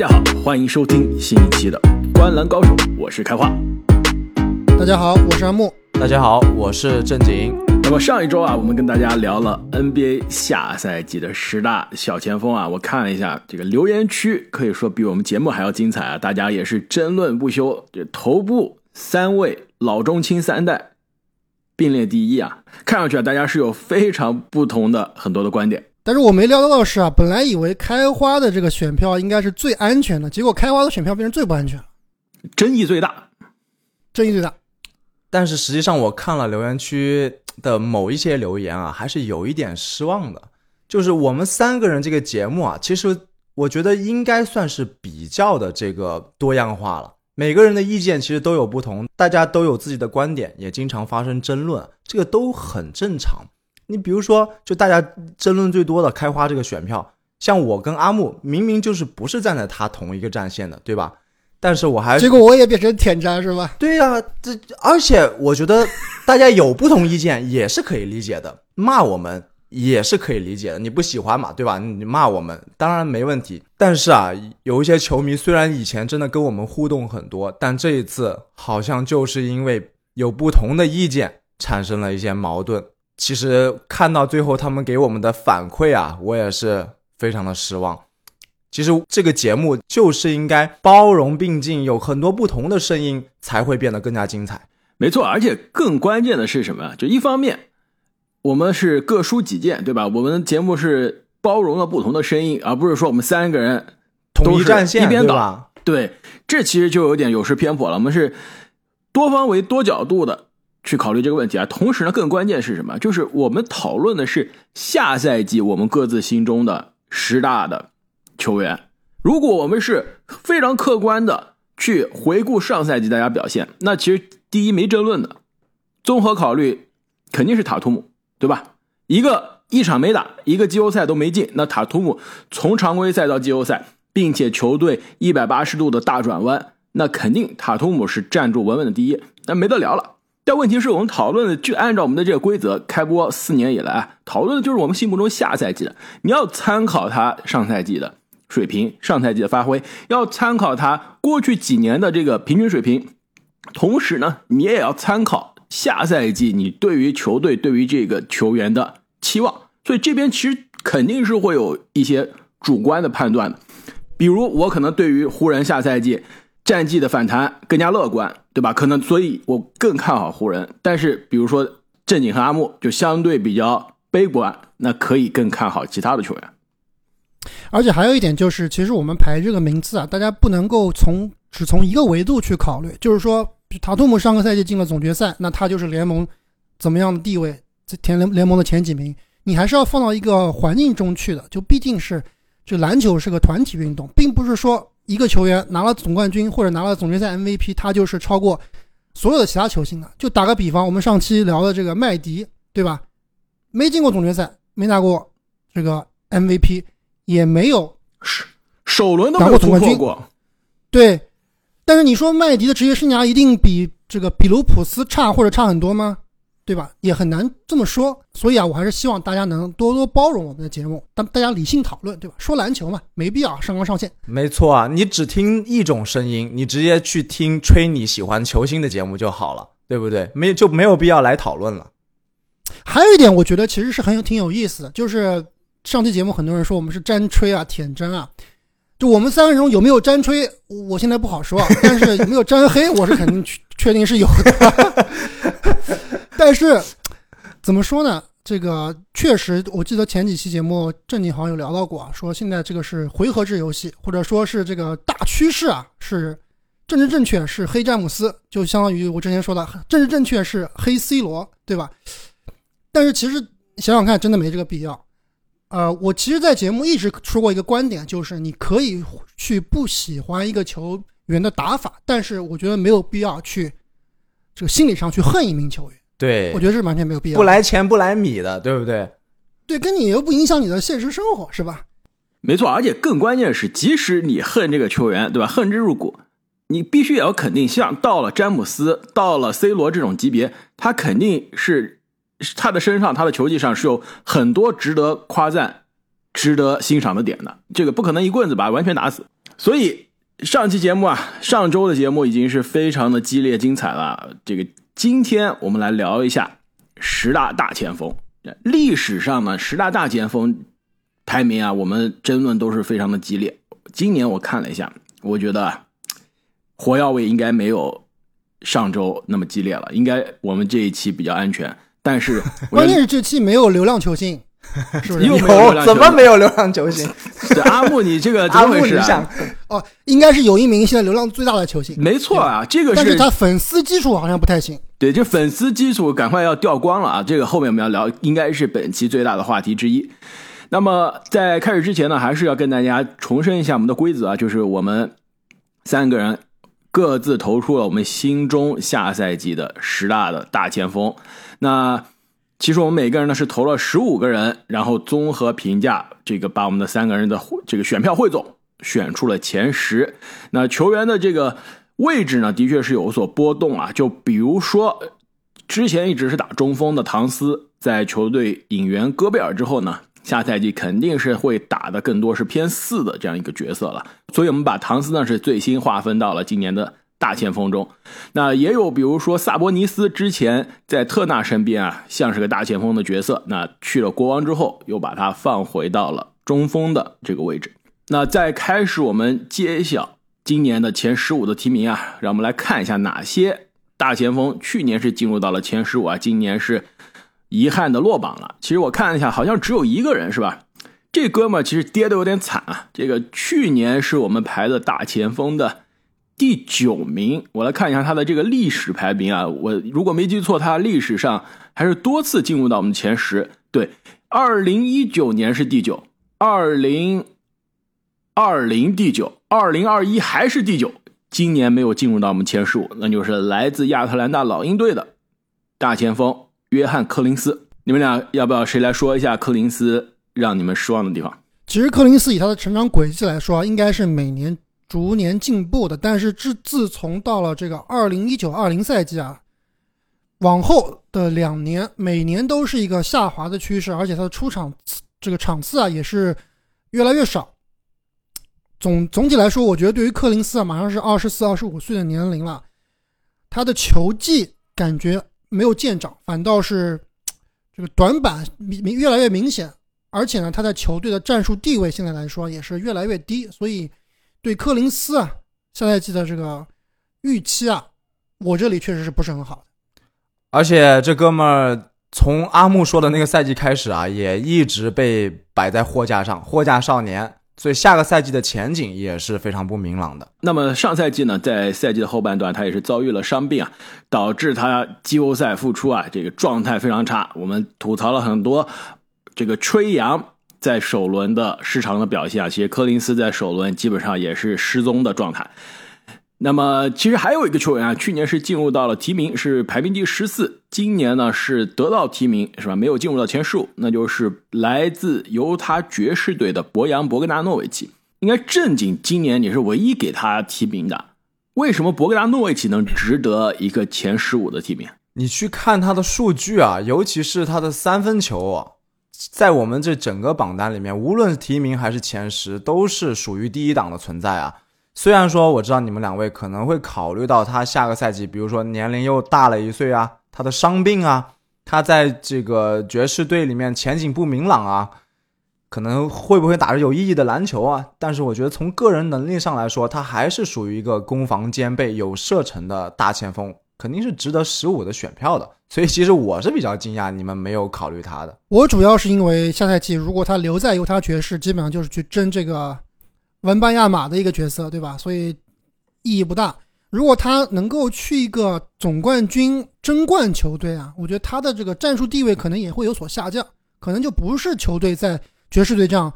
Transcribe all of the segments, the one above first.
家好，欢迎收听新一期的《观篮高手》，我是开花。大家好，我是阿木。大家好，我是正经。那么上一周啊，我们跟大家聊了 NBA 下赛季的十大小前锋啊，我看了一下这个留言区，可以说比我们节目还要精彩啊，大家也是争论不休。这头部三位老中青三代并列第一啊，看上去啊，大家是有非常不同的很多的观点。但是我没料到的是啊，本来以为开花的这个选票应该是最安全的，结果开花的选票变成最不安全了，争议最大，争议最大。但是实际上我看了留言区的某一些留言啊，还是有一点失望的。就是我们三个人这个节目啊，其实我觉得应该算是比较的这个多样化了。每个人的意见其实都有不同，大家都有自己的观点，也经常发生争论，这个都很正常。你比如说，就大家争论最多的开花这个选票，像我跟阿木明明就是不是站在他同一个战线的，对吧？但是我还结果我也变成舔渣是吧？对呀，这而且我觉得大家有不同意见也是可以理解的，骂我们也是可以理解的。你不喜欢嘛，对吧？你骂我们当然没问题。但是啊，有一些球迷虽然以前真的跟我们互动很多，但这一次好像就是因为有不同的意见产生了一些矛盾。其实看到最后他们给我们的反馈啊，我也是非常的失望。其实这个节目就是应该包容并进，有很多不同的声音才会变得更加精彩。没错，而且更关键的是什么？就一方面，我们是各抒己见，对吧？我们节目是包容了不同的声音，而不是说我们三个人统一战线，一边倒。对，这其实就有点有失偏颇了。我们是多方位、多角度的。去考虑这个问题啊，同时呢，更关键是什么？就是我们讨论的是下赛季我们各自心中的十大的球员。如果我们是非常客观的去回顾上赛季大家表现，那其实第一没争论的，综合考虑肯定是塔图姆，对吧？一个一场没打，一个季后赛都没进，那塔图姆从常规赛到季后赛，并且球队一百八十度的大转弯，那肯定塔图姆是站住稳稳的第一，那没得聊了。但问题是我们讨论的就按照我们的这个规则，开播四年以来讨论的就是我们心目中下赛季的。你要参考他上赛季的水平，上赛季的发挥，要参考他过去几年的这个平均水平，同时呢，你也要参考下赛季你对于球队、对于这个球员的期望。所以这边其实肯定是会有一些主观的判断的，比如我可能对于湖人下赛季。战绩的反弹更加乐观，对吧？可能所以我更看好湖人。但是比如说正经和阿木就相对比较悲观，那可以更看好其他的球员。而且还有一点就是，其实我们排这个名次啊，大家不能够从只从一个维度去考虑。就是说，塔图姆上个赛季进了总决赛，那他就是联盟怎么样的地位，前联联盟的前几名。你还是要放到一个环境中去的。就毕竟是，就篮球是个团体运动，并不是说。一个球员拿了总冠军或者拿了总决赛 MVP，他就是超过所有的其他球星的。就打个比方，我们上期聊的这个麦迪，对吧？没进过总决赛，没拿过这个 MVP，也没有首轮都拿过总冠军过。对，但是你说麦迪的职业生涯一定比这个比卢普斯差或者差很多吗？对吧？也很难这么说，所以啊，我还是希望大家能多多包容我们的节目，但大家理性讨论，对吧？说篮球嘛，没必要上纲上线。没错啊，你只听一种声音，你直接去听吹你喜欢球星的节目就好了，对不对？没就没有必要来讨论了。还有一点，我觉得其实是很有挺有意思的，就是上期节目很多人说我们是沾吹啊、舔真啊，就我们三个人中有没有沾吹，我现在不好说，但是有没有沾黑，我是肯定确定是有的。但是，怎么说呢？这个确实，我记得前几期节目正经好像有聊到过，说现在这个是回合制游戏，或者说是这个大趋势啊，是政治正确是黑詹姆斯，就相当于我之前说的政治正确是黑 C 罗，对吧？但是其实想想看，真的没这个必要。呃，我其实，在节目一直说过一个观点，就是你可以去不喜欢一个球员的打法，但是我觉得没有必要去这个心理上去恨一名球员。对，我觉得是完全没有必要。不来钱不来米的，对不对？对，跟你又不影响你的现实生活，是吧？没错，而且更关键的是，即使你恨这个球员，对吧？恨之入骨，你必须也要肯定，像到了詹姆斯、到了 C 罗这种级别，他肯定是他的身上、他的球技上是有很多值得夸赞、值得欣赏的点的。这个不可能一棍子把完全打死。所以上期节目啊，上周的节目已经是非常的激烈精彩了。这个今天我们来聊一下十大大前锋。历史上呢，十大大前锋排名啊，我们争论都是非常的激烈。今年我看了一下，我觉得火药味应该没有上周那么激烈了，应该我们这一期比较安全。但是关键是这期没有流量球星，是不是？有怎么没有流浪球星？这阿木，你这个 怎，么回事啊想？哦，应该是有一名现在流量最大的球星，没错啊，这个但是他粉丝基础好像不太行。对，这粉丝基础赶快要掉光了啊！这个后面我们要聊，应该是本期最大的话题之一。那么在开始之前呢，还是要跟大家重申一下我们的规则啊，就是我们三个人各自投出了我们心中下赛季的十大的大前锋。那其实我们每个人呢是投了十五个人，然后综合评价，这个把我们的三个人的这个选票汇总，选出了前十。那球员的这个位置呢，的确是有所波动啊。就比如说，之前一直是打中锋的唐斯，在球队引援戈贝尔之后呢，下赛季肯定是会打的更多是偏四的这样一个角色了。所以我们把唐斯呢是最新划分到了今年的大前锋中。那也有比如说萨博尼斯之前在特纳身边啊，像是个大前锋的角色，那去了国王之后，又把他放回到了中锋的这个位置。那在开始我们揭晓今年的前十五的提名啊，让我们来看一下哪些大前锋去年是进入到了前十五啊，今年是遗憾的落榜了。其实我看了一下，好像只有一个人是吧？这哥们其实跌的有点惨啊。这个去年是我们排的大前锋的第九名，我来看一下他的这个历史排名啊。我如果没记错，他历史上还是多次进入到我们前十。对，二零一九年是第九，二零二零第九，二零二一还是第九，今年没有进入到我们前十五，那就是来自亚特兰大老鹰队的大前锋约翰·柯林斯。你们俩要不要谁来说一下柯林斯让你们失望的地方？其实柯林斯以他的成长轨迹来说啊，应该是每年逐年进步的。但是自自从到了这个二零一九二零赛季啊，往后的两年每年都是一个下滑的趋势，而且他的出场次这个场次啊也是越来越少。总总体来说，我觉得对于柯林斯啊，马上是二十四、二十五岁的年龄了，他的球技感觉没有见长，反倒是这个短板明明越来越明显。而且呢，他在球队的战术地位现在来说也是越来越低，所以对柯林斯啊下赛季的这个预期啊，我这里确实是不是很好的。而且这哥们儿从阿木说的那个赛季开始啊，也一直被摆在货架上，货架少年，所以下个赛季的前景也是非常不明朗的。那么上赛季呢，在赛季的后半段，他也是遭遇了伤病啊，导致他季后赛复出啊，这个状态非常差。我们吐槽了很多这个吹杨在首轮的失常的表现啊，其实柯林斯在首轮基本上也是失踪的状态。那么其实还有一个球员啊，去年是进入到了提名，是排名第十四，今年呢是得到提名是吧？没有进入到前十五，那就是来自犹他爵士队的博扬·博格达诺维奇。应该正经今年你是唯一给他提名的，为什么博格达诺维奇能值得一个前十五的提名？你去看他的数据啊，尤其是他的三分球，在我们这整个榜单里面，无论是提名还是前十，都是属于第一档的存在啊。虽然说我知道你们两位可能会考虑到他下个赛季，比如说年龄又大了一岁啊，他的伤病啊，他在这个爵士队里面前景不明朗啊，可能会不会打着有意义的篮球啊？但是我觉得从个人能力上来说，他还是属于一个攻防兼备、有射程的大前锋，肯定是值得十五的选票的。所以其实我是比较惊讶你们没有考虑他的。我主要是因为下赛季如果他留在犹他爵士，基本上就是去争这个文班亚马的一个角色，对吧？所以意义不大。如果他能够去一个总冠军争冠球队啊，我觉得他的这个战术地位可能也会有所下降，可能就不是球队在爵士队这样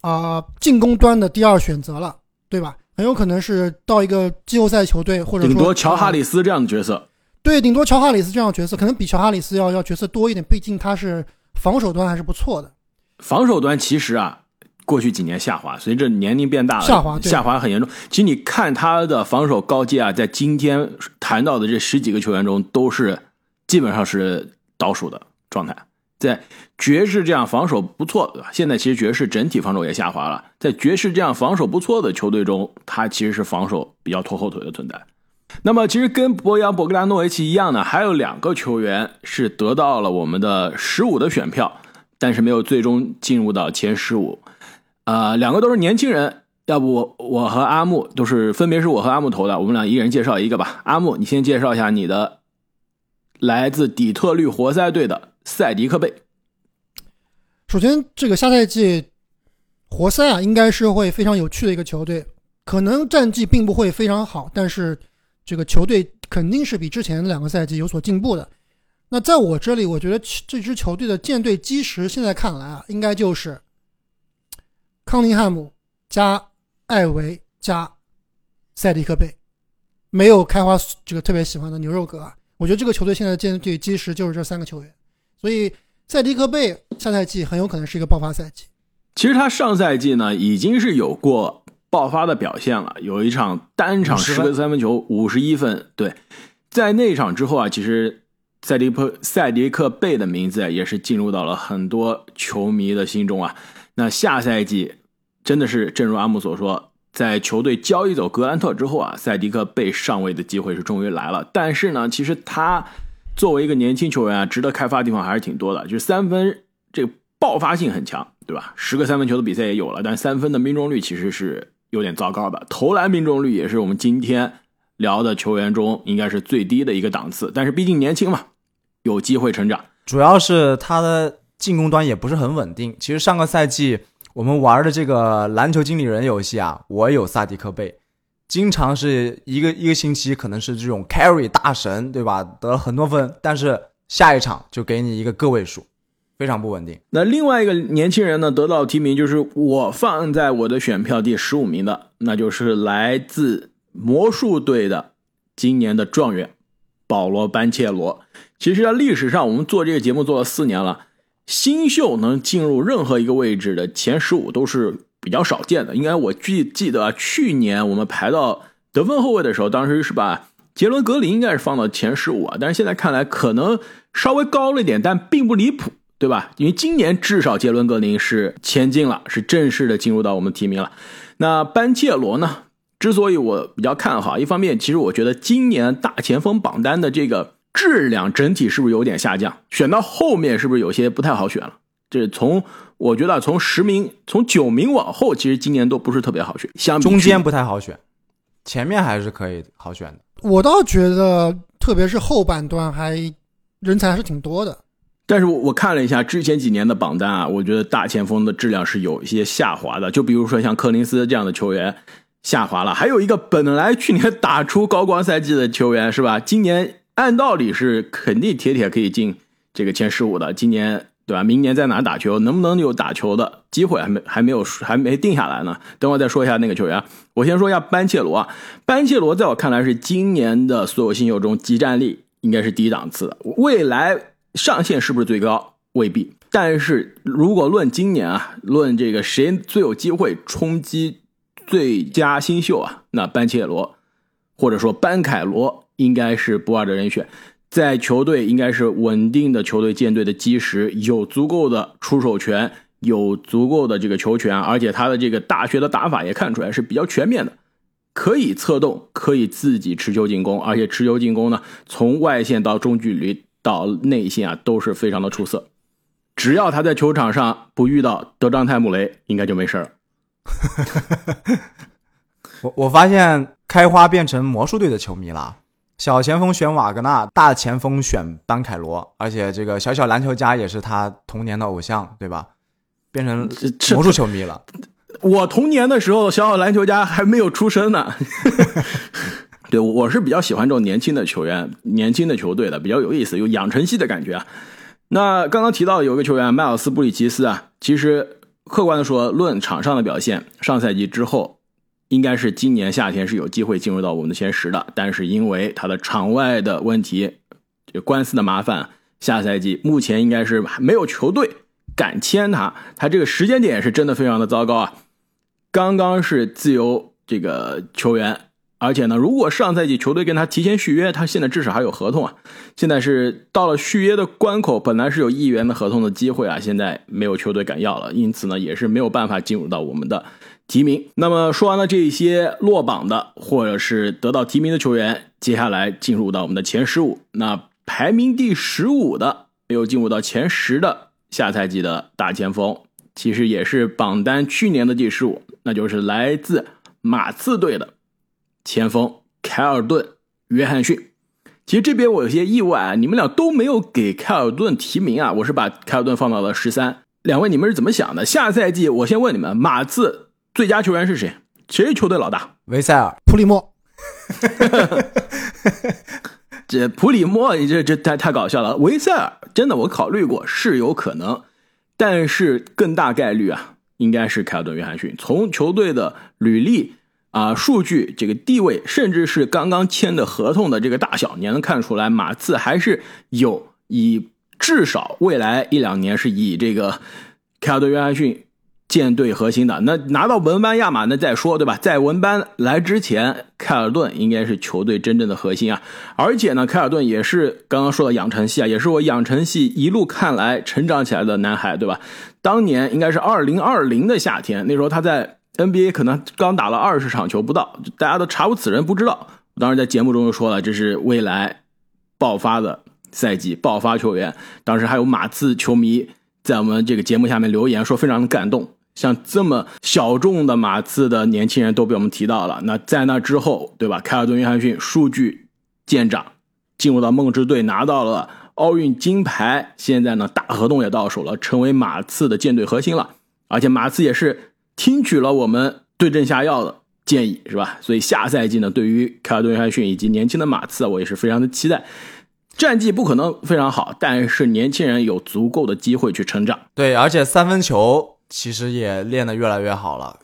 啊、进攻端的第二选择了，对吧？很有可能是到一个季后赛球队，或者说顶多乔哈啊里斯这样的角色。对，顶多乔哈里斯这样的角色，可能比乔哈里斯要要角色多一点，毕竟他是防守端还是不错的。防守端其实啊，过去几年下滑，随着年龄变大了，下滑下滑很严重。其实你看他的防守高阶啊，在今天谈到的这十几个球员中，都是基本上是倒数的状态。在爵士这样防守不错的，现在其实爵士整体防守也下滑了，在爵士这样防守不错的球队中，他其实是防守比较拖后腿的存在。那么，其实跟博扬·博格达诺维奇一样呢，还有两个球员是得到了我们的十五的选票，但是没有最终进入到前十五。呃，两个都是年轻人，要不我和阿木都是分别是我和阿木投的，我们俩一人介绍一个吧。阿木，你先介绍一下你的来自底特律活塞队的塞迪克贝。首先，这个下赛季活塞啊，应该是会非常有趣的一个球队，可能战绩并不会非常好，但是这个球队肯定是比之前两个赛季有所进步的。那在我这里，我觉得这支球队的舰队基石现在看来啊，应该就是康宁汉姆加艾维加塞迪克贝，没有开花这个特别喜欢的牛肉哥啊。我觉得这个球队现在的舰队基石就是这三个球员，所以塞迪克贝下赛季很有可能是一个爆发赛季。其实他上赛季呢已经是有过爆发的表现了，有一场单场十个三分球，五十一分。对，在那场之后啊，其实塞迪克塞迪克贝的名字也是进入到了很多球迷的心中啊。那下赛季真的是正如阿木所说，在球队交易走格兰特之后啊，塞迪克贝上位的机会是终于来了。但是呢，其实他作为一个年轻球员啊，值得开发的地方还是挺多的，就是三分这个爆发性很强。对吧？十个三分球的比赛也有了，但三分的命中率其实是有点糟糕的。投篮命中率也是我们今天聊的球员中应该是最低的一个档次。但是毕竟年轻嘛，有机会成长。主要是他的进攻端也不是很稳定。其实上个赛季我们玩的这个篮球经理人游戏啊，我有萨迪克贝，经常是一个一个星期可能是这种 carry 大神，对吧？得了很多分，但是下一场就给你一个个位数。非常不稳定。那另外一个年轻人呢，得到提名就是我放在我的选票第十五名的，那就是来自魔术队的今年的状元保罗·班切罗。其实，在历史上，我们做这个节目做了四年了，新秀能进入任何一个位置的前十五都是比较少见的。应该我记记得啊，去年我们排到得分后卫的时候，当时是把杰伦·格林应该是放到前十五啊，但是现在看来可能稍微高了一点，但并不离谱。对吧？因为今年至少杰伦格林是前进了，是正式的进入到我们提名了。那班切罗呢？之所以我比较看好，一方面其实我觉得今年大前锋榜单的这个质量整体是不是有点下降？选到后面是不是有些不太好选了？这从我觉得从十名从九名往后，其实今年都不是特别好选。相中间不太好选，前面还是可以好选的。我倒觉得，特别是后半段还人才还是挺多的。但是我我看了一下之前几年的榜单啊，我觉得大前锋的质量是有一些下滑的。就比如说像柯林斯这样的球员下滑了，还有一个本来去年打出高光赛季的球员是吧？今年按道理是肯定铁铁可以进这个前十五的。今年对吧？明年在哪打球，能不能有打球的机会还没还没有还没定下来呢？等会再说一下那个球员。我先说一下班切罗啊，班切罗在我看来是今年的所有新秀中集战力应该是低档次的，未来。上限是不是最高？未必。但是如果论今年啊，论这个谁最有机会冲击最佳新秀啊，那班切罗或者说班凯罗应该是不二的人选。在球队应该是稳定的球队舰队的基石，有足够的出手权，有足够的这个球权，而且他的这个大学的打法也看出来是比较全面的，可以策动，可以自己持球进攻，而且持球进攻呢，从外线到中距离。到内线啊都是非常的出色，只要他在球场上不遇到德章泰姆雷，应该就没事了。我我发现开花变成魔术队的球迷了，小前锋选瓦格纳，大前锋选班凯罗，而且这个小小篮球家也是他童年的偶像，对吧？变成魔术球迷了。我童年的时候，小小篮球家还没有出生呢。对，我是比较喜欢这种年轻的球员、年轻的球队的，比较有意思，有养成系的感觉啊。那刚刚提到有一个球员迈尔斯布里奇斯啊，其实客观的说，论场上的表现，上赛季之后，应该是今年夏天是有机会进入到我们的前十的，但是因为他的场外的问题，这官司的麻烦，下赛季目前应该是没有球队敢签他，他这个时间点是真的非常的糟糕啊。刚刚是自由这个球员。而且呢，如果上赛季球队跟他提前续约，他现在至少还有合同啊。现在是到了续约的关口，本来是有亿元的合同的机会啊，现在没有球队敢要了，因此呢，也是没有办法进入到我们的提名。那么说完了这些落榜的或者是得到提名的球员，接下来进入到我们的前十五。那排名第十五的，没有进入到前十的下赛季的大前锋，其实也是榜单去年的第十五，那就是来自马刺队的。前锋凯尔顿·约翰逊，其实这边我有些意外啊，你们俩都没有给凯尔顿提名啊，我是把凯尔顿放到了十三。两位你们是怎么想的？下赛季我先问你们，马刺最佳球员是谁？谁是球队老大？维塞尔、普里莫。这普里莫，这这太太搞笑了。维塞尔真的我考虑过是有可能，但是更大概率啊，应该是凯尔顿·约翰逊。从球队的履历。啊，数据这个地位，甚至是刚刚签的合同的这个大小，你能看出来，马刺还是有以至少未来一两年是以这个凯尔顿·约翰逊舰队核心的。那拿到文班亚马那再说，对吧？在文班来之前，凯尔顿应该是球队真正的核心啊。而且呢，凯尔顿也是刚刚说的养成系啊，也是我养成系一路看来成长起来的男孩，对吧？当年应该是二零二零的夏天，那时候他在。NBA 可能刚打了二十场球不到，大家都查无此人，不知道。当时在节目中就说了，这是未来爆发的赛季，爆发球员。当时还有马刺球迷在我们这个节目下面留言说非常的感动，像这么小众的马刺的年轻人都被我们提到了。那在那之后，对吧？凯尔顿·约翰逊数据见长，进入到梦之队，拿到了奥运金牌。现在呢，大合同也到手了，成为马刺的舰队核心了。而且马刺也是。听取了我们对症下药的建议，是吧？所以下赛季呢，对于凯尔顿·约翰逊以及年轻的马刺，我也是非常的期待。战绩不可能非常好，但是年轻人有足够的机会去成长。对，而且三分球其实也练得越来越好了。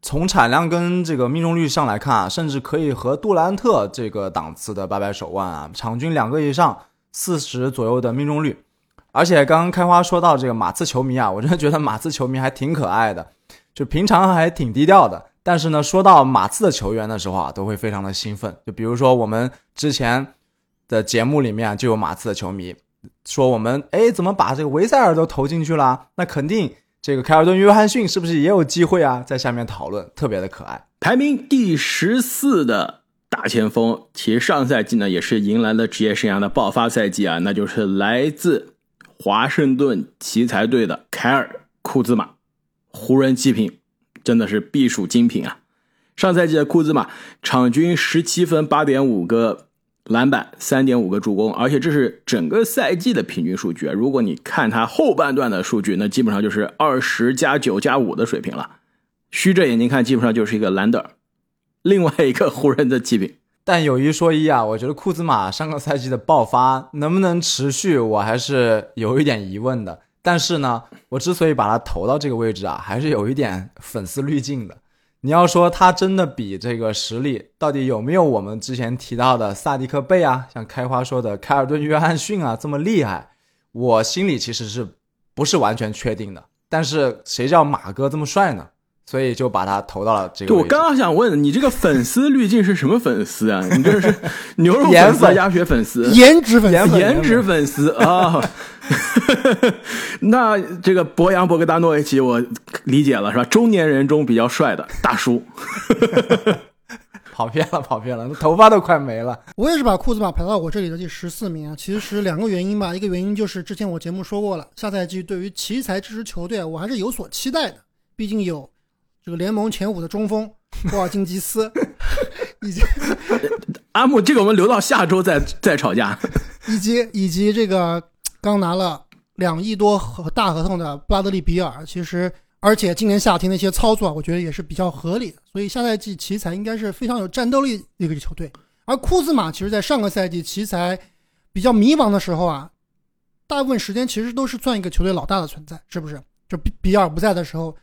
从产量跟这个命中率上来看啊，甚至可以和杜兰特这个档次的掰掰手腕啊，场均两个以上，四十左右的命中率。而且刚刚开花说到这个马刺球迷啊，我真的觉得马刺球迷还挺可爱的。就平常还挺低调的，但是呢，说到马刺的球员的时候啊，都会非常的兴奋。就比如说我们之前的节目里面就有马刺的球迷说我们，哎，怎么把这个维塞尔都投进去了？那肯定这个凯尔顿·约翰逊是不是也有机会啊？在下面讨论，特别的可爱。排名第十四的大前锋，其实上赛季呢也是迎来了职业生涯的爆发赛季啊，那就是来自华盛顿奇才队的凯尔·库兹马。湖人祭品，真的是必属精品啊！上赛季的库兹马场均十七分、八点五个篮板、三点五个助攻，而且这是整个赛季的平均数据！如果你看他后半段的数据，那基本上就是二十加九加五的水平了。虚着眼睛看，基本上就是一个兰德尔，另外一个湖人的极品。但有一说一啊，我觉得库兹马上个赛季的爆发能不能持续，我还是有一点疑问的。但是呢，我之所以把他投到这个位置啊，还是有一点粉丝滤镜的。你要说他真的比这个实力到底有没有我们之前提到的萨迪克贝啊，像开花说的凯尔顿约翰逊啊这么厉害，我心里其实是不是完全确定的。但是谁叫马哥这么帅呢？所以就把他投到了这个。我刚刚想问你，这个粉丝滤镜是什么粉丝啊？你这是 牛肉粉丝、鸭血粉丝、颜值粉丝、颜值粉丝啊？那这个博扬·博格达诺维奇，我理解了，是吧？中年人中比较帅的大叔。跑偏了，跑偏了，头发都快没了。我也是把库兹马排到我这里的第十四名啊。其实两个原因吧，一个原因就是之前我节目说过了，下赛季对于奇才这支球队，我还是有所期待的，毕竟有。这个联盟前五的中锋波尔津吉斯，以及 阿木，这个我们留到下周再再吵架。以及以及这个刚拿了两亿多和大合同的布拉德利比尔，其实而且今年夏天的一些操作，我觉得也是比较合理的。所以下赛季奇才应该是非常有战斗力的一个球队。而库兹马其实，在上个赛季奇才比较迷茫的时候啊，大部分时间其实都是算一个球队老大的存在，是不是？就比比尔不在的时候。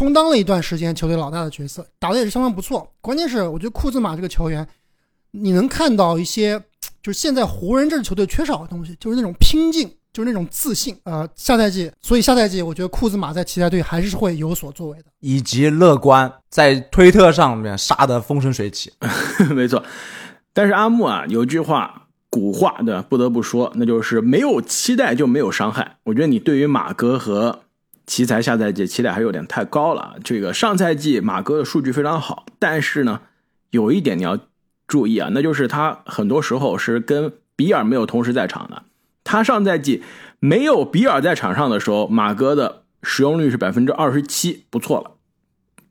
充当了一段时间球队老大的角色，打的也是相当不错。关键是我觉得库兹马这个球员，你能看到一些就是现在湖人这支球队缺少的东西，就是那种拼劲，就是那种自信。呃，下赛季，所以下赛季我觉得库兹马在奇才队还是会有所作为的。以及乐观，在推特上面杀得风生水起。没错，但是阿木啊，有句话古话对吧？不得不说，那就是没有期待就没有伤害。我觉得你对于马哥和奇才下赛季期待还有点太高了。这个上赛季马哥的数据非常好，但是呢，有一点你要注意啊，那就是他很多时候是跟比尔没有同时在场的。他上赛季没有比尔在场上的时候，马哥的使用率是百分之二十七，不错了，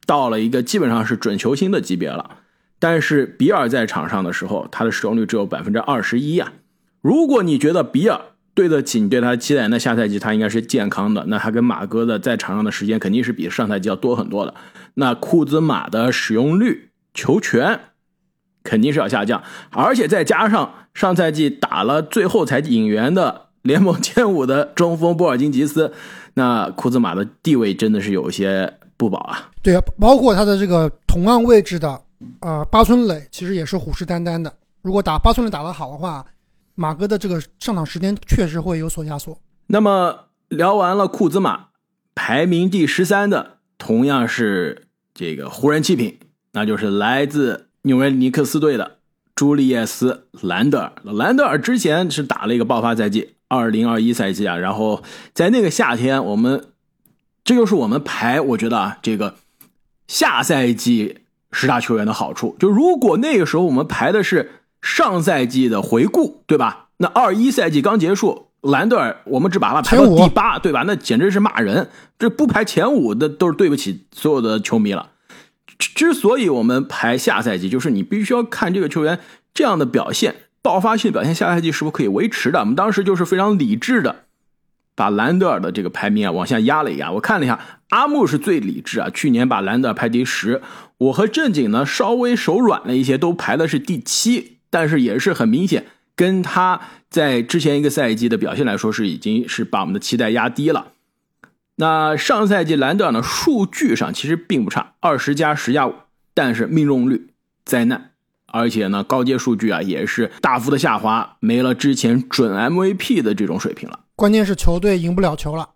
到了一个基本上是准球星的级别了。但是比尔在场上的时候，他的使用率只有百分之二十一呀。如果你觉得比尔对得起你对他的期待，那下赛季他应该是健康的，那他跟马哥的在场上的时间肯定是比上赛季要多很多的。那库兹马的使用率、球权肯定是要下降，而且再加上上赛季打了最后才引援的联盟前五的中锋波尔津吉斯，那库兹马的地位真的是有些不保啊。对啊，包括他的这个同样位置的，呃，八村垒其实也是虎视眈眈的。如果打八村垒打得好的话，马哥的这个上场时间确实会有所压缩。那么聊完了库兹马，排名第十三的同样是这个湖人弃品，那就是来自纽约尼克斯队的朱利叶斯·兰德尔。兰德尔之前是打了一个爆发赛季，二零二一赛季啊，然后在那个夏天，我们这就是我们排，我觉得啊，这个下赛季十大球员的好处，就如果那个时候我们排的是。上赛季的回顾，对吧？那二一赛季刚结束，兰德尔我们只把他排到第八，对吧？那简直是骂人，这不排前五的都是对不起所有的球迷了。之所以我们排下赛季，就是你必须要看这个球员这样的表现，爆发性表现，下赛季是不是可以维持的？我们当时就是非常理智的，把兰德尔的这个排名啊往下压了一压。我看了一下，阿木是最理智啊，去年把兰德尔排第十，我和正经呢稍微手软了一些，都排的是第七。但是也是很明显，跟他在之前一个赛季的表现来说，是已经是把我们的期待压低了。那上赛季兰德尔呢，数据上其实并不差，二十加十加五，但是命中率灾难，而且呢高阶数据啊也是大幅的下滑，没了之前准 MVP 的这种水平了。关键是球队赢不了球了，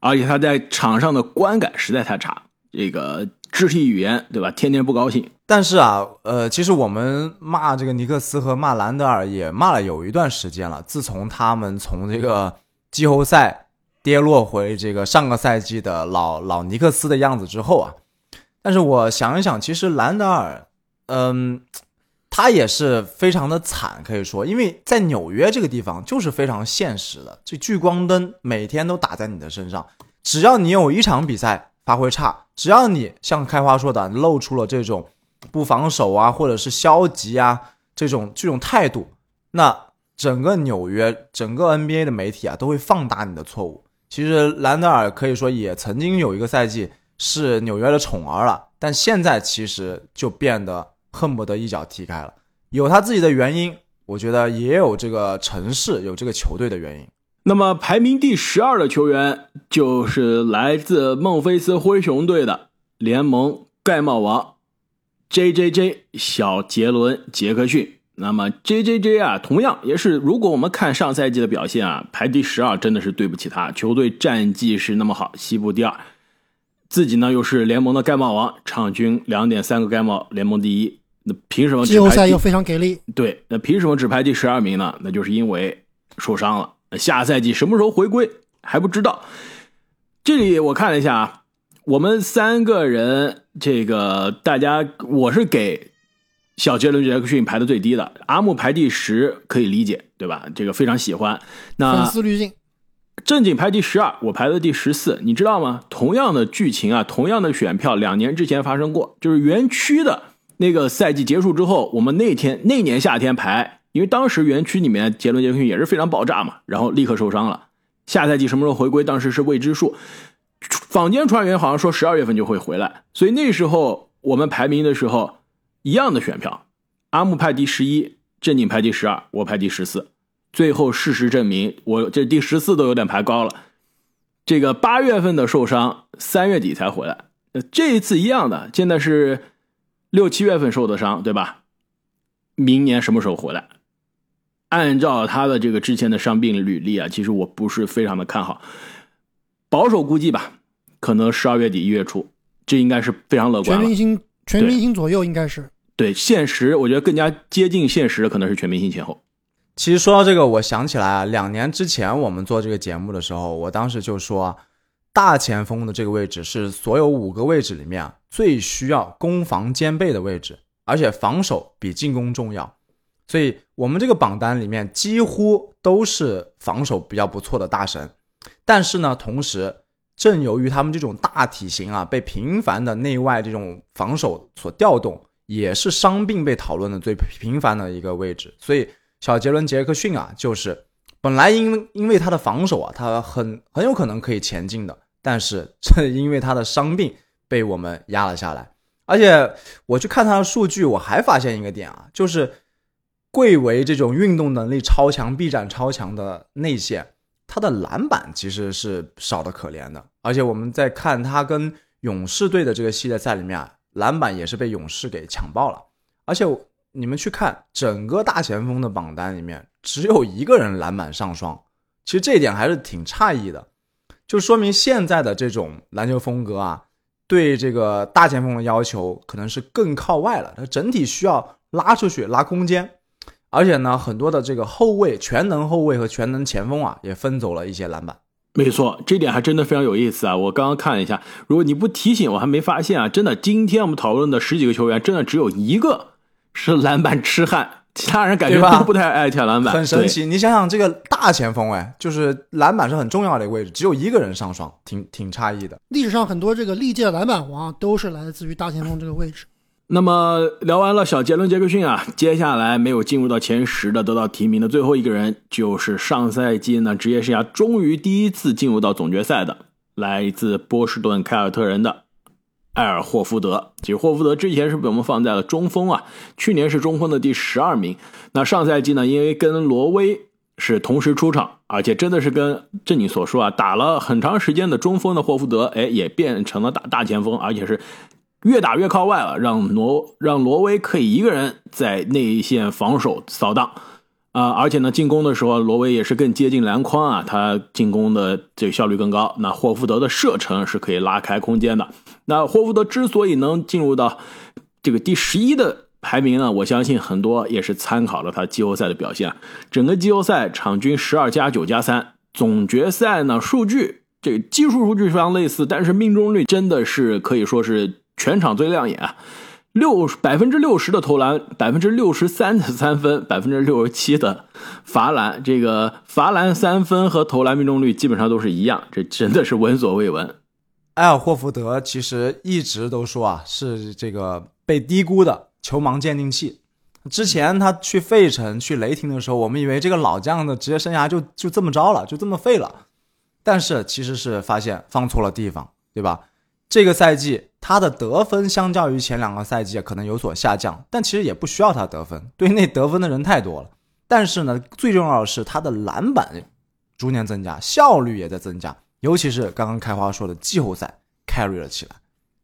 而且他在场上的观感实在太差，这个。肢体语言，对吧？天天不高兴。但是啊，呃，其实我们骂这个尼克斯和骂兰德尔也骂了有一段时间了。自从他们从这个季后赛跌落回这个上个赛季的老老尼克斯的样子之后啊，但是我想一想，其实兰德尔，嗯，他也是非常的惨，可以说，因为在纽约这个地方就是非常现实的，这聚光灯每天都打在你的身上，只要你有一场比赛。发挥差，只要你像开花说的露出了这种不防守啊，或者是消极啊这种这种态度，那整个纽约、整个 NBA 的媒体啊都会放大你的错误。其实兰德尔可以说也曾经有一个赛季是纽约的宠儿了，但现在其实就变得恨不得一脚踢开了。有他自己的原因，我觉得也有这个城市、有这个球队的原因。那么排名第十二的球员就是来自孟菲斯灰熊队的联盟盖帽王 J J J 小杰伦杰克逊。那么 J J J 啊，同样也是，如果我们看上赛季的表现啊，排第十二真的是对不起他。球队战绩是那么好，西部第二，自己呢又是联盟的盖帽王，场均两点三个盖帽，联盟第一。那凭什么？季后赛又非常给力。对，那凭什么只排第十二名呢？那就是因为受伤了。下赛季什么时候回归还不知道。这里我看了一下啊，我们三个人这个大家，我是给小杰伦杰克逊排的最低的，阿木排第十可以理解，对吧？这个非常喜欢。那粉丝滤镜，正经排第十二，我排的第十四，你知道吗？同样的剧情啊，同样的选票，两年之前发生过，就是园区的那个赛季结束之后，我们那天那年夏天排。因为当时园区里面杰伦杰克逊也是非常爆炸嘛，然后立刻受伤了。下赛季什么时候回归，当时是未知数。坊间传言好像说十二月份就会回来，所以那时候我们排名的时候一样的选票，阿木排第十一，正经排第十二，我排第十四。最后事实证明，我这第十四都有点排高了。这个八月份的受伤，三月底才回来。这一次一样的，现在是六七月份受的伤，对吧？明年什么时候回来？按照他的这个之前的伤病履历啊，其实我不是非常的看好。保守估计吧，可能十二月底一月初，这应该是非常乐观了。全明星全明星左右应该是。对，现实我觉得更加接近现实的可能是全明星前后。其实说到这个，我想起来啊，两年之前我们做这个节目的时候，我当时就说，大前锋的这个位置是所有五个位置里面啊最需要攻防兼备的位置，而且防守比进攻重要。所以我们这个榜单里面几乎都是防守比较不错的大神。但是呢，同时正由于他们这种大体型啊，被频繁的内外这种防守所调动，也是伤病被讨论的最频繁的一个位置。所以小杰伦·杰克逊啊，就是本来因因为他的防守啊，他很很有可能可以前进的，但是正因为他的伤病被我们压了下来。而且我去看他的数据，我还发现一个点啊，就是贵为这种运动能力超强、臂展超强的内线。他的篮板其实是少的可怜的，而且我们在看他跟勇士队的这个系列赛里面啊，篮板也是被勇士给抢爆了。而且你们去看整个大前锋的榜单里面，只有一个人篮板上双，其实这一点还是挺诧异的，就说明现在的这种篮球风格啊，对这个大前锋的要求可能是更靠外了，他整体需要拉出去拉空间。而且呢，很多的这个后卫、全能后卫和全能前锋啊，也分走了一些篮板。没错，这点还真的非常有意思啊！我刚刚看了一下，如果你不提醒，我还没发现啊！真的，今天我们讨论的十几个球员，真的只有一个是篮板痴汉，其他人感觉都不太爱抢篮板，很神奇。你想想，这个大前锋，哎，就是篮板是很重要的一个位置，只有一个人上双，挺挺诧异的。历史上很多这个历届篮板王都是来自于大前锋这个位置。那么聊完了小杰伦·杰克逊啊，接下来没有进入到前十的得到提名的最后一个人，就是上赛季呢职业生涯终于第一次进入到总决赛的，来自波士顿凯尔特人的埃尔霍福德。其实霍福德之前是被我们放在了中锋啊，去年是中锋的第十二名。那上赛季呢，因为跟罗威是同时出场，而且真的是跟正你所说啊，打了很长时间的中锋的霍福德，哎，也变成了大大前锋，而且是。越打越靠外了，让挪让罗威可以一个人在内线防守扫荡，啊，而且呢，进攻的时候罗威也是更接近篮筐啊，他进攻的这个效率更高。那霍福德的射程是可以拉开空间的。那霍福德之所以能进入到这个第十一的排名呢，我相信很多也是参考了他季后赛的表现。整个季后赛场均十二加九加三，总决赛呢数据这个技术数据非常类似，但是命中率真的是可以说是。全场最亮眼啊，六百分之六十的投篮，百分之六十三的三分，百分之六十七的罚篮，这个罚篮三分和投篮命中率基本上都是一样，这真的是闻所未闻。埃尔霍福德其实一直都说啊，是这个被低估的球盲鉴定器。之前他去费城、去雷霆的时候，我们以为这个老将的职业生涯就就这么着了，就这么废了。但是其实是发现放错了地方，对吧？这个赛季他的得分相较于前两个赛季可能有所下降，但其实也不需要他得分，队内得分的人太多了。但是呢，最重要的是他的篮板逐年增加，效率也在增加，尤其是刚刚开花说的季后赛 carry 了起来，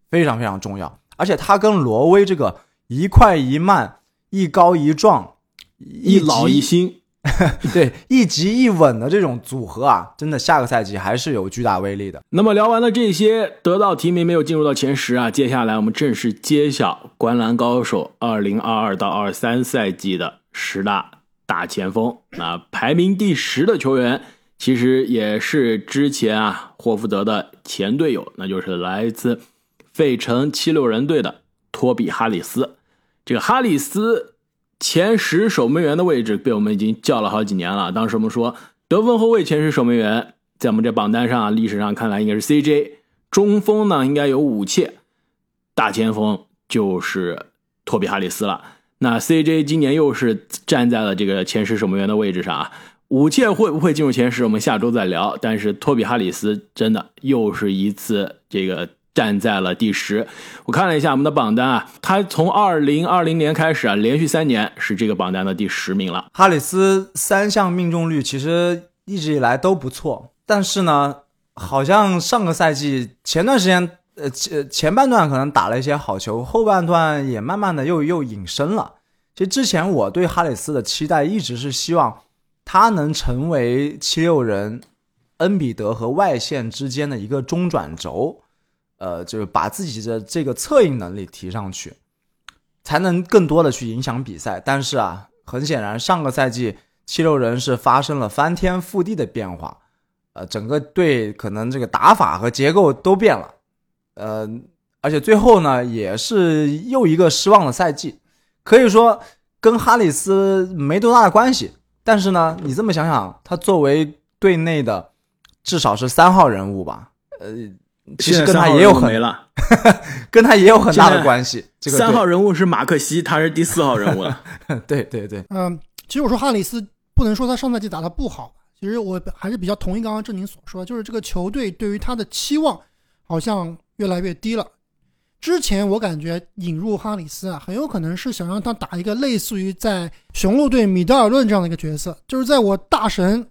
非常非常重要。而且他跟罗威这个一快一慢、一高一壮、一老一新。对一急一稳的这种组合啊，真的下个赛季还是有巨大威力的。那么聊完了这些得到提名没有进入到前十啊，接下来我们正式揭晓《观篮高手》二零二二到二三赛季的十大大前锋。那排名第十的球员，其实也是之前啊霍福德的前队友，那就是来自费城七六人队的托比哈里斯。这个哈里斯。前十守门员的位置被我们已经叫了好几年了。当时我们说得分后卫前十守门员，在我们这榜单上历史上看来应该是 CJ。中锋呢应该有武切，大前锋就是托比哈里斯了。那 CJ 今年又是站在了这个前十守门员的位置上啊。武切会不会进入前十，我们下周再聊。但是托比哈里斯真的又是一次这个。站在了第十。我看了一下我们的榜单啊，他从二零二零年开始啊，连续三年是这个榜单的第十名了。哈里斯三项命中率其实一直以来都不错，但是呢，好像上个赛季前段时间，呃前前半段可能打了一些好球，后半段也慢慢的又又隐身了。其实之前我对哈里斯的期待一直是希望他能成为七六人恩比德和外线之间的一个中转轴，呃，就是把自己的这个策应能力提上去，才能更多的去影响比赛。但是啊，很显然上个赛季七六人是发生了翻天覆地的变化，呃，整个队可能这个打法和结构都变了，呃，而且最后呢，也是又一个失望的赛季。可以说跟哈里斯没多大的关系，但是呢，你这么想想，他作为队内的至少是三号人物吧，呃，其实跟他也有很没了，跟他也有很大的关系。这个三号人物是马克西，他是第四号人物了。对对对，嗯，其实我说哈里斯不能说他上赛季打的不好，其实我还是比较同意刚刚郑宁所说，就是这个球队对于他的期望好像越来越低了。之前我感觉引入哈里斯啊，很有可能是想让他打一个类似于在雄鹿队米德尔顿这样的一个角色，就是在我大神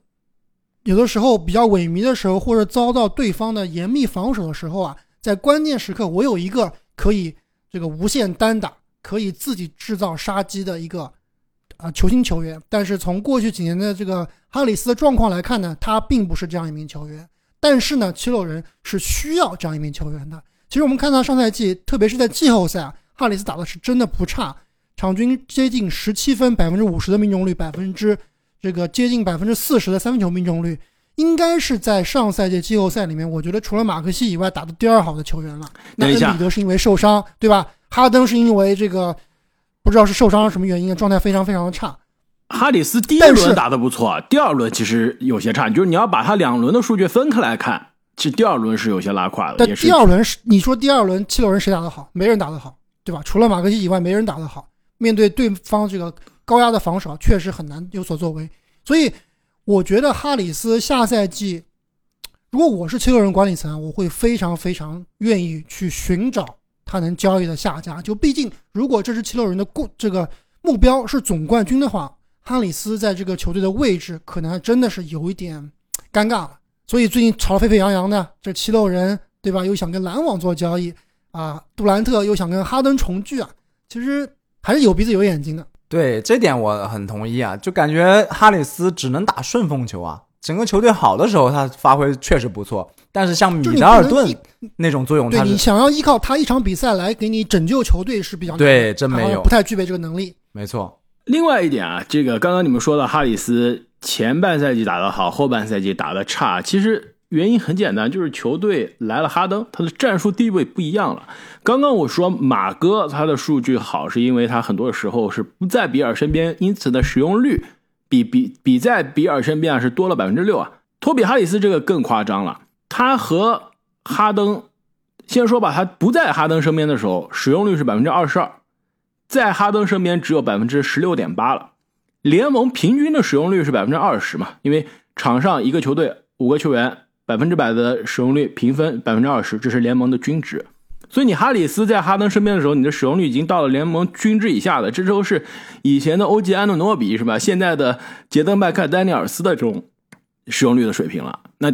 有的时候比较萎靡的时候，或者遭到对方的严密防守的时候啊，在关键时刻我有一个可以这个无限单打、可以自己制造杀机的一个啊球星球员。但是从过去几年的这个哈里斯的状况来看呢，他并不是这样一名球员。但是呢，七六人是需要这样一名球员的。其实我们看到上赛季，特别是在季后赛啊，哈里斯打的是真的不差，场均接近十七分，百分之五十的命中率，百分之这个接近百分之四十的三分球命中率，应该是在上赛季季后赛里面，我觉得除了马克西以外打的第二好的球员了。那恩比德是因为受伤，对吧？哈登是因为这个不知道是受伤什么原因，状态非常非常的差。哈里斯第一轮打的不错，第二轮其实有些差，就是你要把他两轮的数据分开来看。其实第二轮是有些拉胯的，但第二轮是你说第二轮七六人谁打得好？没人打得好，对吧？除了马克西以外，没人打得好。面对对方这个高压的防守，确实很难有所作为。所以我觉得哈里斯下赛季，如果我是七六人管理层，我会非常非常愿意去寻找他能交易的下家。就毕竟，如果这支七六人的过这个目标是总冠军的话，哈里斯在这个球队的位置可能还真的是有一点尴尬了。所以最近吵得沸沸扬扬的，这七六人对吧？又想跟篮网做交易啊，杜兰特又想跟哈登重聚啊，其实还是有鼻子有眼睛的。对这点我很同意啊，就感觉哈里斯只能打顺风球啊。整个球队好的时候，他发挥确实不错，但是像米德尔顿那种作用，对你想要依靠他一场比赛来给你拯救球队是比较对，真没有，不太具备这个能力。没错。另外一点啊，这个刚刚你们说的哈里斯。前半赛季打得好，后半赛季打得差，其实原因很简单，就是球队来了哈登，他的战术地位不一样了。刚刚我说马哥他的数据好，是因为他很多时候是不在比尔身边，因此的使用率比比比在比尔身边啊是多了百分之六啊。托比哈里斯这个更夸张了，他和哈登，先说吧，他不在哈登身边的时候，使用率是百分之二十二，在哈登身边只有百分之十六点八了。联盟平均的使用率是百分之二十嘛？因为场上一个球队五个球员，百分之百的使用率评分百分之二十，这是联盟的均值。所以你哈里斯在哈登身边的时候，你的使用率已经到了联盟均值以下了，这时候是以前的欧吉安诺诺比是吧？现在的杰登麦克丹尼尔斯的这种使用率的水平了。那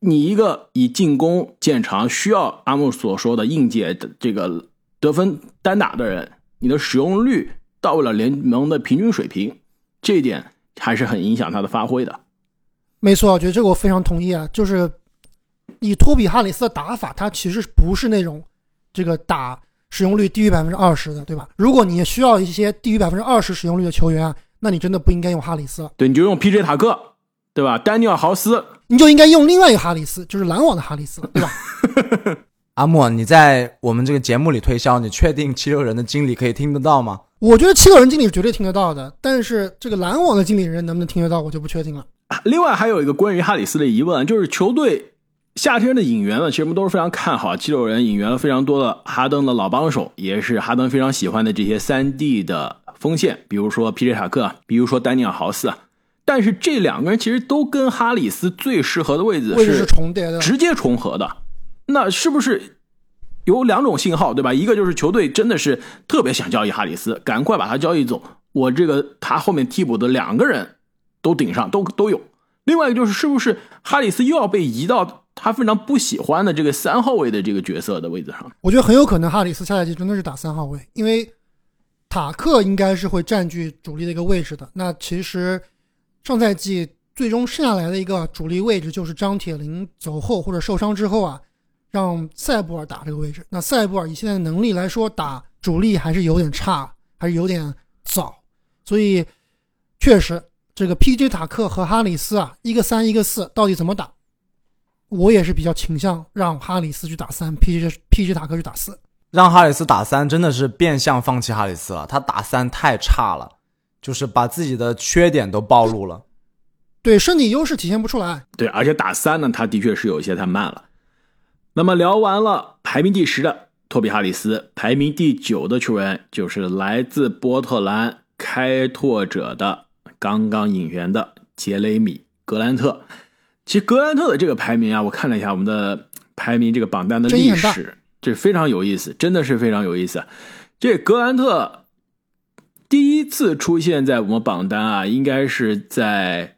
你一个以进攻见长，需要阿木所说的应届的这个得分单打的人，你的使用率到了联盟的平均水平。这一点还是很影响他的发挥的。没错，我觉得这个我非常同意啊。就是以托比哈里斯的打法，他其实不是那种这个打使用率低于百分之二十的，对吧？如果你需要一些低于百分之二十使用率的球员啊，那你真的不应该用哈里斯。对，你就用 P.J. 塔克，对吧？丹尼尔豪斯，你就应该用另外一个哈里斯，就是篮网的哈里斯，对吧？阿莫，你在我们这个节目里推销，你确定七六人的经理可以听得到吗？我觉得七六人经理绝对听得到的，但是这个篮网的经理人能不能听得到，我就不确定了。另外还有一个关于哈里斯的疑问，就是球队夏天的引援呢，其实我们都是非常看好。七六人引援了非常多的哈登的老帮手，也是哈登非常喜欢的这些三 D 的锋线，比如说皮杰塔克，比如说丹尼尔豪斯。但是这两个人其实都跟哈里斯最适合的位置是重叠的，直接重合的。那是不是？有两种信号，对吧？一个就是球队真的是特别想交易哈里斯，赶快把他交易走。我这个他后面替补的两个人都顶上，都都有。另外一个就是，是不是哈里斯又要被移到他非常不喜欢的这个三号位的这个角色的位置上？我觉得很有可能哈里斯下赛季真的是打三号位，因为塔克应该是会占据主力的一个位置的。那其实上赛季最终剩下来的一个主力位置就是张铁林走后或者受伤之后啊，让塞布尔打这个位置。那塞布尔以现在能力来说，打主力还是有点差，还是有点早。所以确实，这个 PJ 塔克和哈里斯啊，一个三一个四，到底怎么打？我也是比较倾向让哈里斯去打三，PJ PJ 塔克去打四。让哈里斯打三真的是变相放弃哈里斯了，他打三太差了，就是把自己的缺点都暴露了。对身体优势体现不出来。对，而且打三呢，他的确是有一些太慢了。那么聊完了排名第十的托比哈里斯，排名第九的球员就是来自波特兰开拓者的刚刚引援的杰雷米格兰特。其实格兰特的这个排名啊，我看了一下我们的排名这个榜单的历史。这非常有意思，真的是非常有意思。这格兰特第一次出现在我们榜单啊，应该是在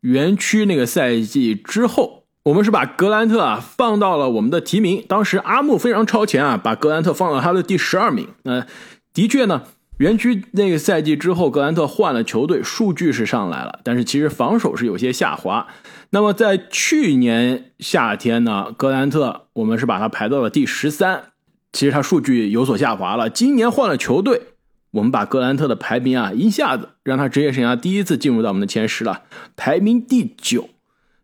园区那个赛季之后。我们是把格兰特啊放到了我们的提名，当时阿木非常超前啊，把格兰特放到他的第十二名。那的确呢，园区那个赛季之后，格兰特换了球队，数据是上来了，但是其实防守是有些下滑。那么在去年夏天呢，格兰特我们是把他排到了第十三，其实他数据有所下滑了。今年换了球队，我们把格兰特的排名啊一下子让他职业生涯第一次进入到我们的前十了，排名第九。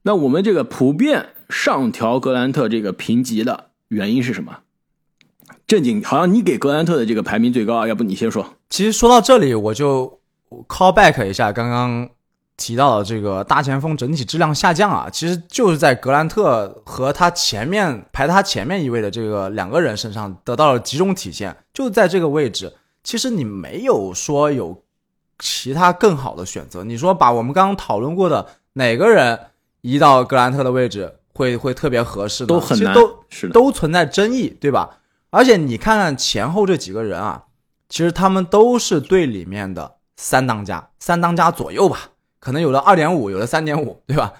那我们这个普遍上调格兰特这个评级的原因是什么？正经，好像你给格兰特的这个排名最高，要不你先说。其实说到这里，我就 call back 一下刚刚。提到的这个大前锋整体质量下降啊，其实就是在格兰特和他前面排他前面一位的这个两个人身上得到了集中体现，就在这个位置。其实你没有说有其他更好的选择。你说把我们刚刚讨论过的哪个人移到格兰特的位置会会特别合适？都很难，都是都存在争议，对吧？而且你看看前后这几个人啊，其实他们都是队里面的三当家，三当家左右吧。可能有了二点五，有了三点五，对吧？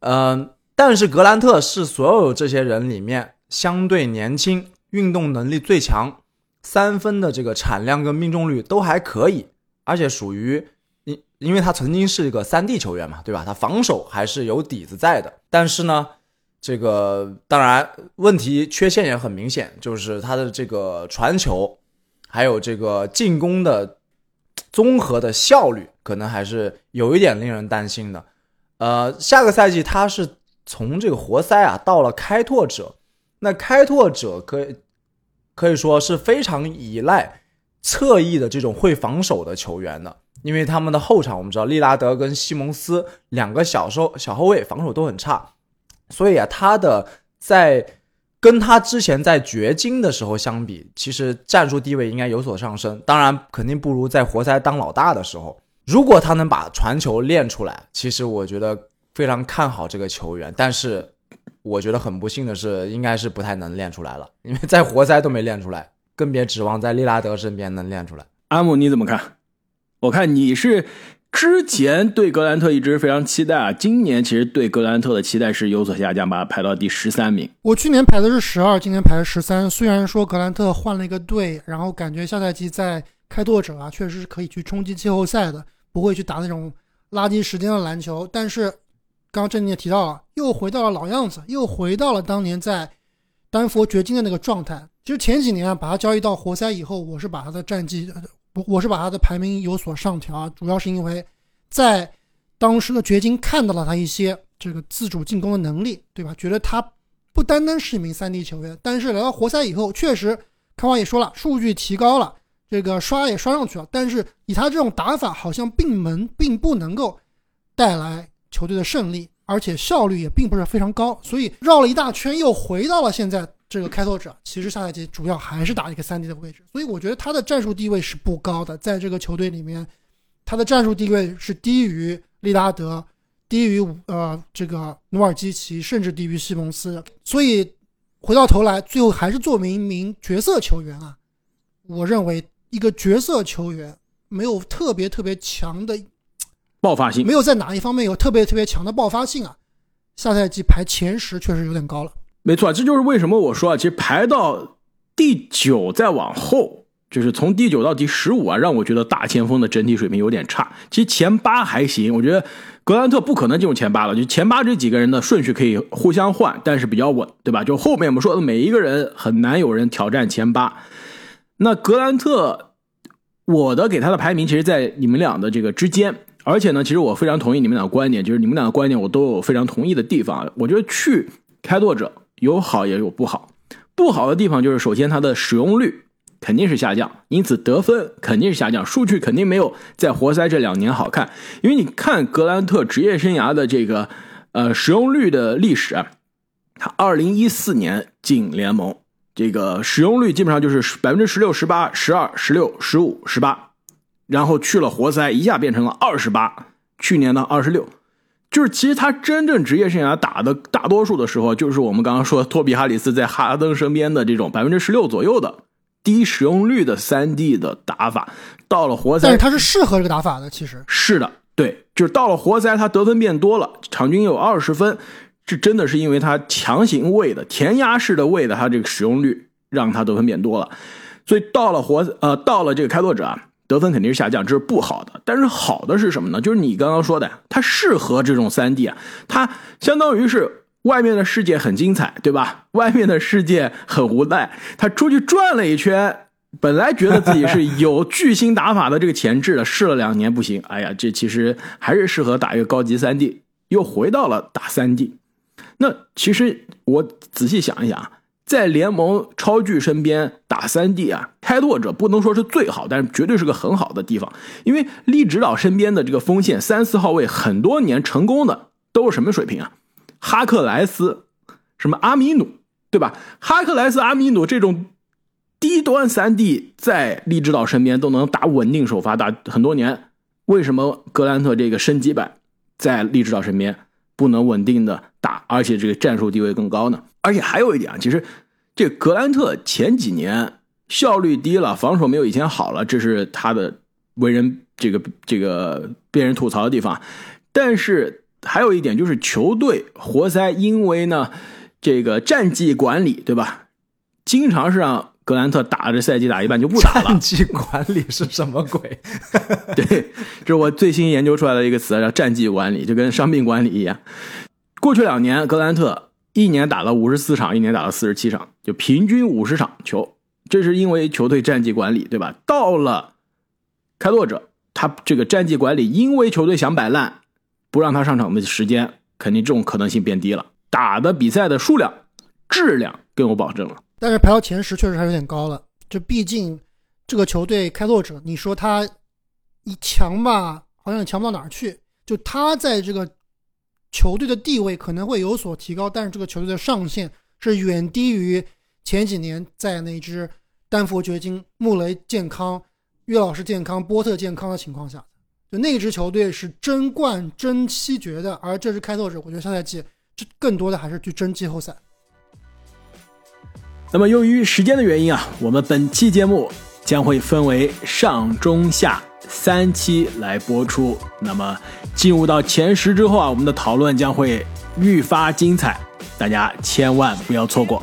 嗯，但是格兰特是所有这些人里面相对年轻、运动能力最强、三分的这个产量跟命中率都还可以，而且属于因因为他曾经是一个三 D 球员嘛，对吧？他防守还是有底子在的。但是呢，这个当然问题缺陷也很明显，就是他的这个传球，还有这个进攻的。综合的效率可能还是有一点令人担心的。呃，下个赛季他是从这个活塞啊到了开拓者，那开拓者可以可以说是非常依赖侧翼的这种会防守的球员的，因为他们的后场我们知道利拉德跟西蒙斯两个小收小后卫防守都很差，所以啊他的在。跟他之前在掘金的时候相比，其实战术地位应该有所上升。当然，肯定不如在活塞当老大的时候。如果他能把传球练出来，其实我觉得非常看好这个球员。但是，我觉得很不幸的是，应该是不太能练出来了，因为在活塞都没练出来，更别指望在利拉德身边能练出来。阿姆，你怎么看？我看你是。之前对格兰特一直非常期待啊，今年其实对格兰特的期待是有所下降，把他排到第十三名。我去年排的是十二，今年排的十三。虽然说格兰特换了一个队，然后感觉下赛季在开拓者啊，确实是可以去冲击季后赛的，不会去打那种垃圾时间的篮球。但是刚刚郑你也提到了，又回到了老样子，又回到了当年在丹佛掘金的那个状态。其实前几年啊，把他交易到活塞以后，我是把他的战绩。我我是把他的排名有所上调啊，主要是因为在当时的掘金看到了他一些这个自主进攻的能力，对吧？觉得他不单单是一名三 D 球员，但是来到活塞以后，确实康华也说了，数据提高了，这个刷也刷上去了，但是以他这种打法，好像并能并不能够带来球队的胜利，而且效率也并不是非常高，所以绕了一大圈又回到了现在。这个开拓者其实下赛季主要还是打一个三 D 的位置，所以我觉得他的战术地位是不高的，在这个球队里面，他的战术地位是低于利拉德，低于呃这个努尔基奇，甚至低于西蒙斯。所以回到头来，最后还是作为一名角色球员啊，我认为一个角色球员没有特别特别强的爆发性，没有在哪一方面有特别特别强的爆发性啊，下赛季排前十确实有点高了。没错，这就是为什么我说啊，其实排到第九再往后，就是从第九到第十五啊，让我觉得大前锋的整体水平有点差。其实前八还行，我觉得格兰特不可能进入前八了。就前八这几个人的顺序可以互相换，但是比较稳，对吧？就后面我们说的每一个人很难有人挑战前八。那格兰特，我的给他的排名其实，在你们俩的这个之间。而且呢，其实我非常同意你们俩的观点，就是你们俩的观点我都有非常同意的地方。我觉得去开拓者有好也有不好，不好的地方就是首先它的使用率。肯定是下降，因此得分肯定是下降，数据肯定没有在活塞这两年好看。因为你看格兰特职业生涯的这个呃使用率的历史，他二零一四年进联盟，这个使用率基本上就是百分之十六、十八、十二、十六、十五、十八，然后去了活塞一下变成了二十八，去年的二十六，就是其实他真正职业生涯打的大多数的时候，就是我们刚刚说托比哈里斯在哈登身边的这种百分之十六左右的。低使用率的三 D 的打法，到了活塞，但是他是适合这个打法的。其实是的，对，就是到了活塞，他得分变多了，场均有二十分，这真的是因为他强行喂的填鸭式的喂的，他这个使用率让他得分变多了。所以到了活呃，到了这个开拓者啊，得分肯定是下降，这是不好的。但是好的是什么呢？就是你刚刚说的，他适合这种三 D 啊，他相当于是。外面的世界很精彩，对吧？外面的世界很无奈。他出去转了一圈，本来觉得自己是有巨星打法的这个潜质的，试了两年不行。哎呀，这其实还是适合打一个高级三 D，又回到了打三 D。那其实我仔细想一想，在联盟超巨身边打三 D 啊，开拓者不能说是最好，但是绝对是个很好的地方。因为利指导身边的这个锋线三四号位，很多年成功的都是什么水平啊？哈克莱斯，什么阿米努，对吧？哈克莱斯、阿米努这种低端三 D 在利指导身边都能打稳定首发打很多年，为什么格兰特这个升级版在利指导身边不能稳定的打，而且这个战术地位更高呢？而且还有一点啊，其实这格兰特前几年效率低了，防守没有以前好了，这是他的为人这个这个被人吐槽的地方，但是。还有一点就是球队活塞，因为呢，这个战绩管理，对吧？经常是让格兰特打这赛季打一半就不打了。战绩管理是什么鬼？对，这是我最新研究出来的一个词，叫战绩管理，就跟伤病管理一样。过去两年，格兰特一年打了五十四场，一年打了四十七场，就平均五十场球。这是因为球队战绩管理，对吧？到了开拓者，他这个战绩管理，因为球队想摆烂。不让他上场的时间，肯定这种可能性变低了。打的比赛的数量、质量更有保证了。但是排到前十确实还有点高了。就毕竟这个球队开拓者，你说他一强吧，好像也强不到哪儿去。就他在这个球队的地位可能会有所提高，但是这个球队的上限是远低于前几年在那支丹佛掘金、穆雷健康、岳老师健康、波特健康的情况下。就那支球队是争冠争七绝的，而这支开拓者，我觉得下赛季这更多的还是去争季后赛。那么由于时间的原因啊，我们本期节目将会分为上中下三期来播出。那么进入到前十之后啊，我们的讨论将会愈发精彩，大家千万不要错过。